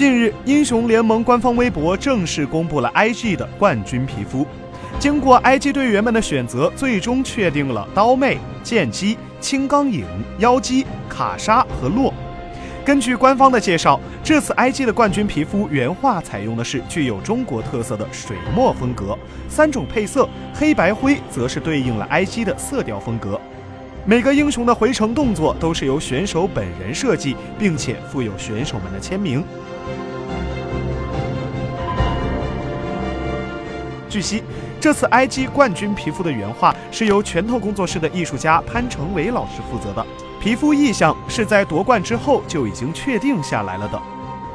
近日，英雄联盟官方微博正式公布了 IG 的冠军皮肤。经过 IG 队员们的选择，最终确定了刀妹、剑姬、青钢影、妖姬、卡莎和洛。根据官方的介绍，这次 IG 的冠军皮肤原画采用的是具有中国特色的水墨风格，三种配色，黑白灰则是对应了 IG 的色调风格。每个英雄的回城动作都是由选手本人设计，并且附有选手们的签名。据悉，这次 IG 冠军皮肤的原画是由拳头工作室的艺术家潘成伟老师负责的，皮肤意象是在夺冠之后就已经确定下来了的。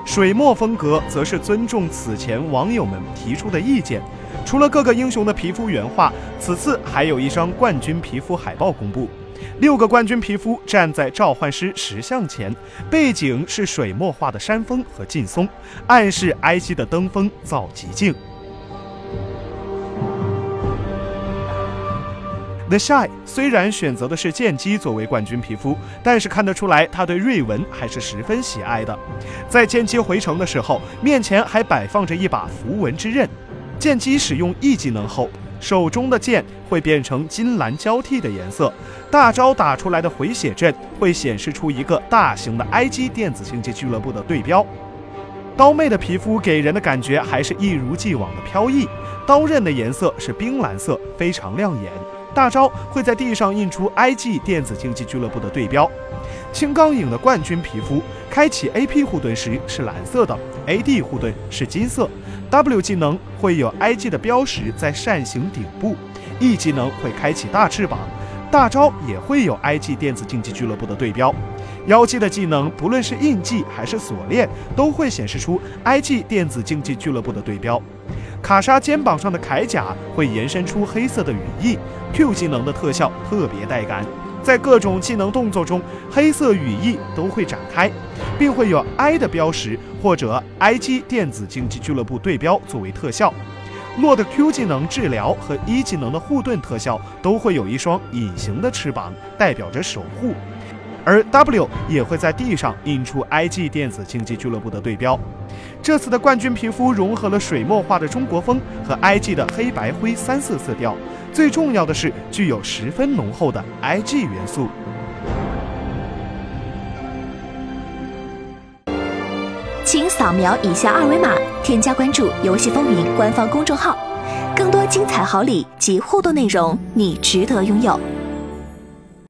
水墨风格则是尊重此前网友们提出的意见。除了各个英雄的皮肤原画，此次还有一张冠军皮肤海报公布，六个冠军皮肤站在召唤师石像前，背景是水墨画的山峰和劲松，暗示埃及的登峰造极境。The Shy 虽然选择的是剑姬作为冠军皮肤，但是看得出来他对瑞文还是十分喜爱的。在剑姬回城的时候，面前还摆放着一把符文之刃。剑姬使用 E 技能后，手中的剑会变成金蓝交替的颜色。大招打出来的回血阵会显示出一个大型的 IG 电子竞技俱乐部的对标。刀妹的皮肤给人的感觉还是一如既往的飘逸，刀刃的颜色是冰蓝色，非常亮眼。大招会在地上印出 IG 电子竞技俱乐部的对标。青钢影的冠军皮肤，开启 AP 护盾时是蓝色的，AD 护盾是金色。W 技能会有 IG 的标识在扇形顶部，E 技能会开启大翅膀，大招也会有 IG 电子竞技俱乐部的对标。妖姬的技能不论是印记还是锁链，都会显示出 IG 电子竞技俱乐部的对标。卡莎肩膀上的铠甲会延伸出黑色的羽翼，Q 技能的特效特别带感，在各种技能动作中，黑色羽翼都会展开，并会有 I 的标识或者 IG 电子竞技俱乐部对标作为特效。洛的 Q 技能治疗和一技能的护盾特效都会有一双隐形的翅膀，代表着守护。而 W 也会在地上印出 IG 电子竞技俱乐部的对标。这次的冠军皮肤融合了水墨画的中国风和 IG 的黑白灰三色色调，最重要的是具有十分浓厚的 IG 元素。请扫描以下二维码，添加关注“游戏风云”官方公众号，更多精彩好礼及互动内容，你值得拥有。